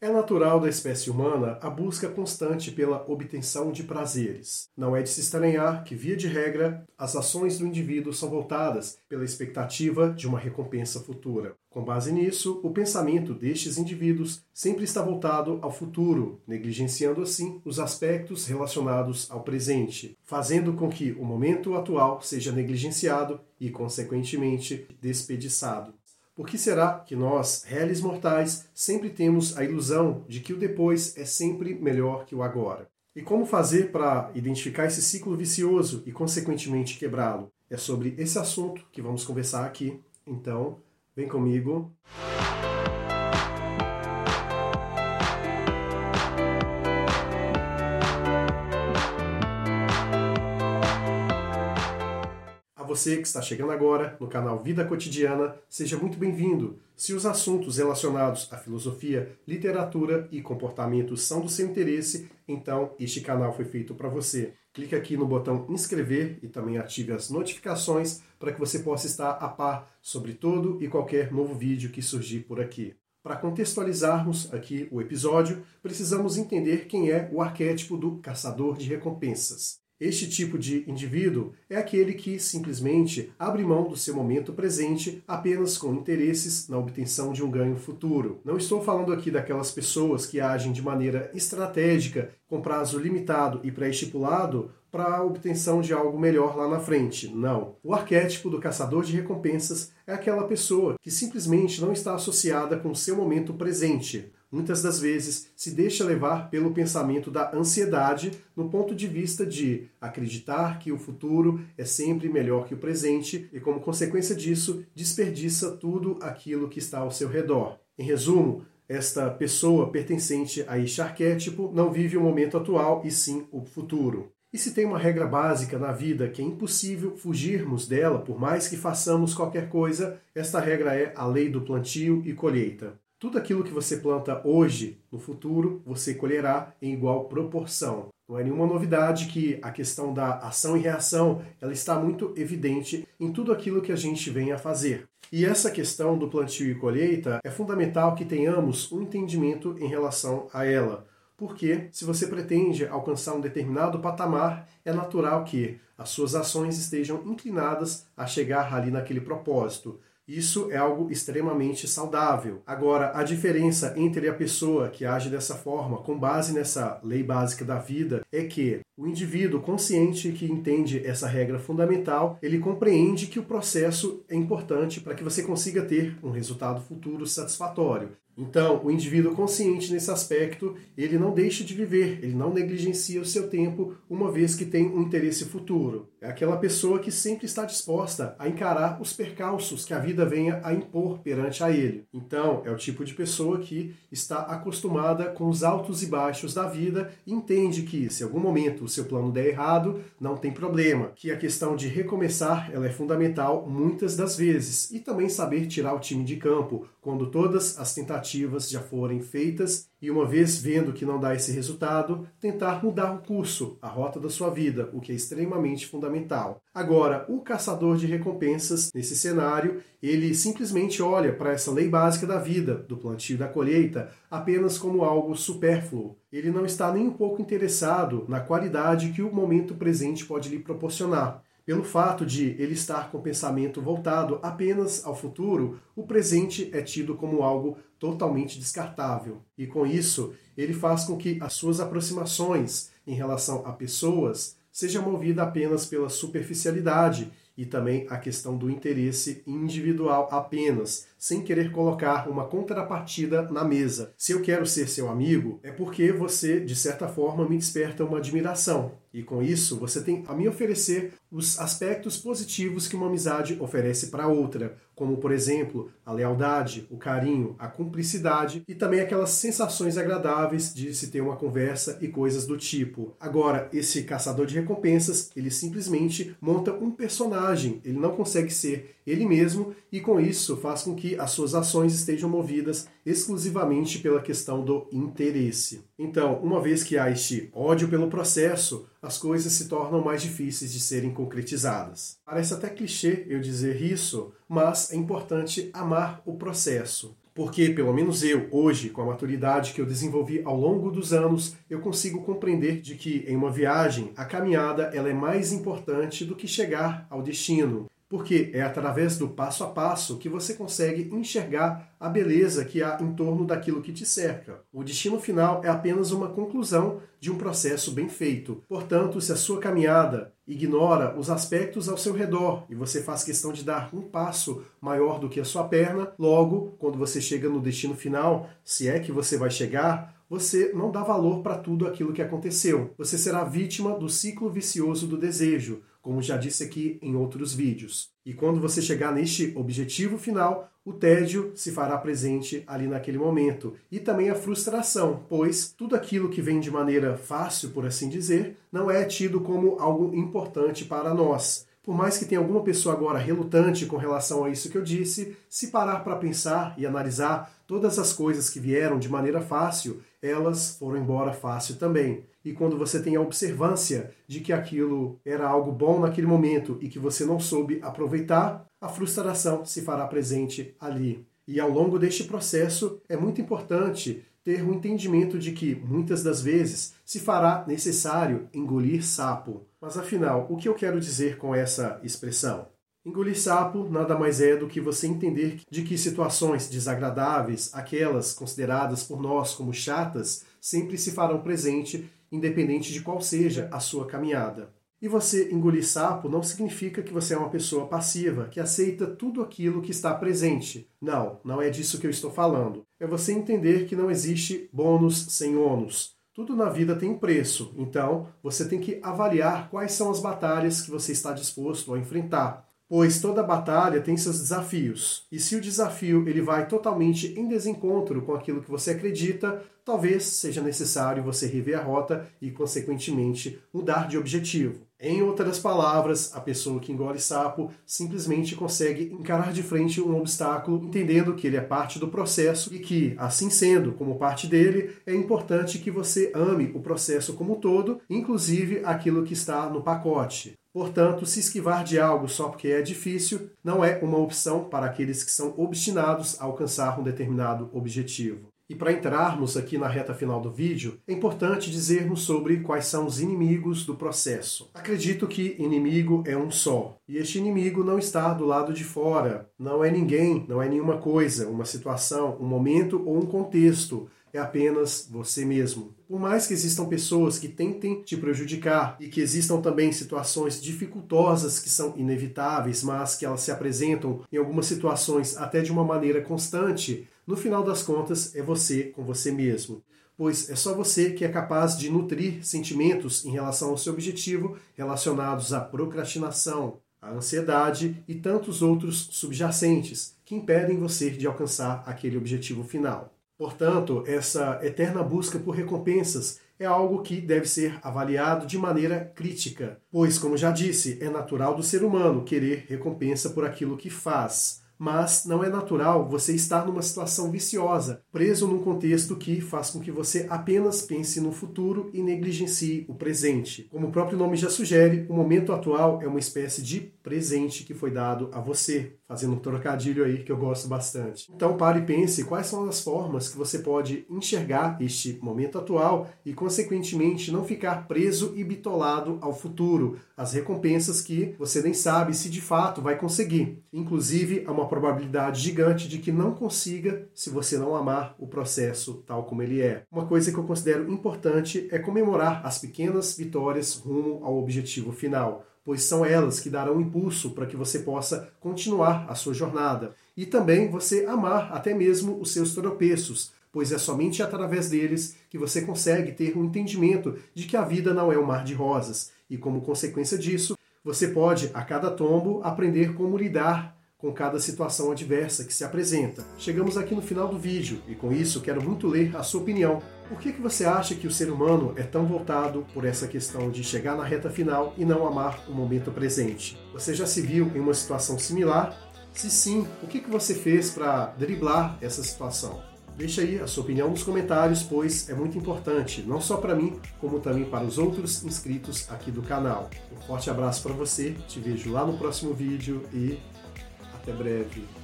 É natural da espécie humana a busca constante pela obtenção de prazeres. Não é de se estranhar que, via de regra, as ações do indivíduo são voltadas pela expectativa de uma recompensa futura. Com base nisso, o pensamento destes indivíduos sempre está voltado ao futuro, negligenciando assim os aspectos relacionados ao presente, fazendo com que o momento atual seja negligenciado e, consequentemente, despediçado. Por que será que nós, réis mortais, sempre temos a ilusão de que o depois é sempre melhor que o agora? E como fazer para identificar esse ciclo vicioso e, consequentemente, quebrá-lo? É sobre esse assunto que vamos conversar aqui. Então, vem comigo. Você que está chegando agora no canal Vida Cotidiana, seja muito bem-vindo. Se os assuntos relacionados à filosofia, literatura e comportamento são do seu interesse, então este canal foi feito para você. Clique aqui no botão inscrever e também ative as notificações para que você possa estar a par sobre todo e qualquer novo vídeo que surgir por aqui. Para contextualizarmos aqui o episódio, precisamos entender quem é o arquétipo do caçador de recompensas. Este tipo de indivíduo é aquele que simplesmente abre mão do seu momento presente apenas com interesses na obtenção de um ganho futuro. Não estou falando aqui daquelas pessoas que agem de maneira estratégica, com prazo limitado e pré-estipulado, para a obtenção de algo melhor lá na frente. Não. O arquétipo do caçador de recompensas é aquela pessoa que simplesmente não está associada com o seu momento presente muitas das vezes se deixa levar pelo pensamento da ansiedade no ponto de vista de acreditar que o futuro é sempre melhor que o presente e, como consequência disso, desperdiça tudo aquilo que está ao seu redor. Em resumo, esta pessoa pertencente a este arquétipo não vive o momento atual e sim o futuro. E se tem uma regra básica na vida que é impossível fugirmos dela por mais que façamos qualquer coisa, esta regra é a lei do plantio e colheita. Tudo aquilo que você planta hoje, no futuro, você colherá em igual proporção. Não é nenhuma novidade que a questão da ação e reação ela está muito evidente em tudo aquilo que a gente vem a fazer. E essa questão do plantio e colheita é fundamental que tenhamos um entendimento em relação a ela. Porque, se você pretende alcançar um determinado patamar, é natural que as suas ações estejam inclinadas a chegar ali naquele propósito. Isso é algo extremamente saudável. Agora, a diferença entre a pessoa que age dessa forma, com base nessa lei básica da vida, é que o indivíduo consciente que entende essa regra fundamental, ele compreende que o processo é importante para que você consiga ter um resultado futuro satisfatório. Então, o indivíduo consciente nesse aspecto, ele não deixa de viver, ele não negligencia o seu tempo, uma vez que tem um interesse futuro. É aquela pessoa que sempre está disposta a encarar os percalços que a vida venha a impor perante a ele. Então, é o tipo de pessoa que está acostumada com os altos e baixos da vida e entende que, se algum momento o seu plano der errado, não tem problema, que a questão de recomeçar ela é fundamental muitas das vezes e também saber tirar o time de campo quando todas as tentativas já forem feitas e uma vez vendo que não dá esse resultado, tentar mudar o curso, a rota da sua vida, o que é extremamente fundamental. Agora, o caçador de recompensas, nesse cenário, ele simplesmente olha para essa lei básica da vida, do plantio e da colheita, apenas como algo supérfluo. Ele não está nem um pouco interessado na qualidade que o momento presente pode lhe proporcionar. Pelo fato de ele estar com o pensamento voltado apenas ao futuro, o presente é tido como algo totalmente descartável. E com isso, ele faz com que as suas aproximações em relação a pessoas seja movida apenas pela superficialidade e também a questão do interesse individual apenas, sem querer colocar uma contrapartida na mesa. Se eu quero ser seu amigo, é porque você, de certa forma, me desperta uma admiração. E com isso, você tem a me oferecer os aspectos positivos que uma amizade oferece para outra, como por exemplo, a lealdade, o carinho, a cumplicidade e também aquelas sensações agradáveis de se ter uma conversa e coisas do tipo. Agora, esse caçador de recompensas, ele simplesmente monta um personagem, ele não consegue ser ele mesmo e com isso faz com que as suas ações estejam movidas exclusivamente pela questão do interesse. Então, uma vez que há este ódio pelo processo, as coisas se tornam mais difíceis de serem concretizadas. Parece até clichê eu dizer isso, mas é importante amar o processo. Porque, pelo menos eu, hoje, com a maturidade que eu desenvolvi ao longo dos anos, eu consigo compreender de que em uma viagem a caminhada ela é mais importante do que chegar ao destino porque é através do passo a passo que você consegue enxergar a beleza que há em torno daquilo que te cerca. O destino final é apenas uma conclusão de um processo bem feito. Portanto, se a sua caminhada ignora os aspectos ao seu redor e você faz questão de dar um passo maior do que a sua perna, logo, quando você chega no destino final, se é que você vai chegar, você não dá valor para tudo aquilo que aconteceu. Você será vítima do ciclo vicioso do desejo, como já disse aqui em outros vídeos. E quando você chegar neste objetivo final, o tédio se fará presente ali naquele momento. E também a frustração, pois tudo aquilo que vem de maneira fácil, por assim dizer, não é tido como algo importante para nós. Por mais que tenha alguma pessoa agora relutante com relação a isso que eu disse, se parar para pensar e analisar todas as coisas que vieram de maneira fácil, elas foram embora fácil também e quando você tem a observância de que aquilo era algo bom naquele momento e que você não soube aproveitar, a frustração se fará presente ali. E ao longo deste processo é muito importante ter o um entendimento de que muitas das vezes se fará necessário engolir sapo. Mas afinal, o que eu quero dizer com essa expressão? Engolir sapo nada mais é do que você entender de que situações desagradáveis, aquelas consideradas por nós como chatas, sempre se farão presente independente de qual seja a sua caminhada. E você engolir sapo não significa que você é uma pessoa passiva, que aceita tudo aquilo que está presente. Não, não é disso que eu estou falando. É você entender que não existe bônus sem ônus. Tudo na vida tem preço, então você tem que avaliar quais são as batalhas que você está disposto a enfrentar pois toda batalha tem seus desafios. E se o desafio ele vai totalmente em desencontro com aquilo que você acredita, talvez seja necessário você rever a rota e, consequentemente, mudar de objetivo. Em outras palavras, a pessoa que engole sapo simplesmente consegue encarar de frente um obstáculo, entendendo que ele é parte do processo e que, assim sendo, como parte dele, é importante que você ame o processo como um todo, inclusive aquilo que está no pacote. Portanto, se esquivar de algo só porque é difícil não é uma opção para aqueles que são obstinados a alcançar um determinado objetivo. E para entrarmos aqui na reta final do vídeo, é importante dizermos sobre quais são os inimigos do processo. Acredito que inimigo é um só. E este inimigo não está do lado de fora. Não é ninguém, não é nenhuma coisa, uma situação, um momento ou um contexto é apenas você mesmo. Por mais que existam pessoas que tentem te prejudicar e que existam também situações dificultosas que são inevitáveis, mas que elas se apresentam em algumas situações até de uma maneira constante, no final das contas é você com você mesmo. Pois é só você que é capaz de nutrir sentimentos em relação ao seu objetivo relacionados à procrastinação, à ansiedade e tantos outros subjacentes que impedem você de alcançar aquele objetivo final. Portanto, essa eterna busca por recompensas é algo que deve ser avaliado de maneira crítica, pois, como já disse, é natural do ser humano querer recompensa por aquilo que faz mas não é natural você estar numa situação viciosa, preso num contexto que faz com que você apenas pense no futuro e negligencie o presente. Como o próprio nome já sugere, o momento atual é uma espécie de presente que foi dado a você, fazendo um trocadilho aí que eu gosto bastante. Então pare e pense quais são as formas que você pode enxergar este momento atual e, consequentemente, não ficar preso e bitolado ao futuro, as recompensas que você nem sabe se de fato vai conseguir. Inclusive, há uma probabilidade gigante de que não consiga se você não amar o processo tal como ele é. Uma coisa que eu considero importante é comemorar as pequenas vitórias rumo ao objetivo final, pois são elas que darão impulso para que você possa continuar a sua jornada. E também você amar até mesmo os seus tropeços, pois é somente através deles que você consegue ter um entendimento de que a vida não é um mar de rosas. E como consequência disso, você pode, a cada tombo, aprender como lidar com cada situação adversa que se apresenta. Chegamos aqui no final do vídeo e com isso quero muito ler a sua opinião. Por que, que você acha que o ser humano é tão voltado por essa questão de chegar na reta final e não amar o momento presente? Você já se viu em uma situação similar? Se sim, o que, que você fez para driblar essa situação? Deixe aí a sua opinião nos comentários, pois é muito importante, não só para mim, como também para os outros inscritos aqui do canal. Um forte abraço para você, te vejo lá no próximo vídeo e até breve.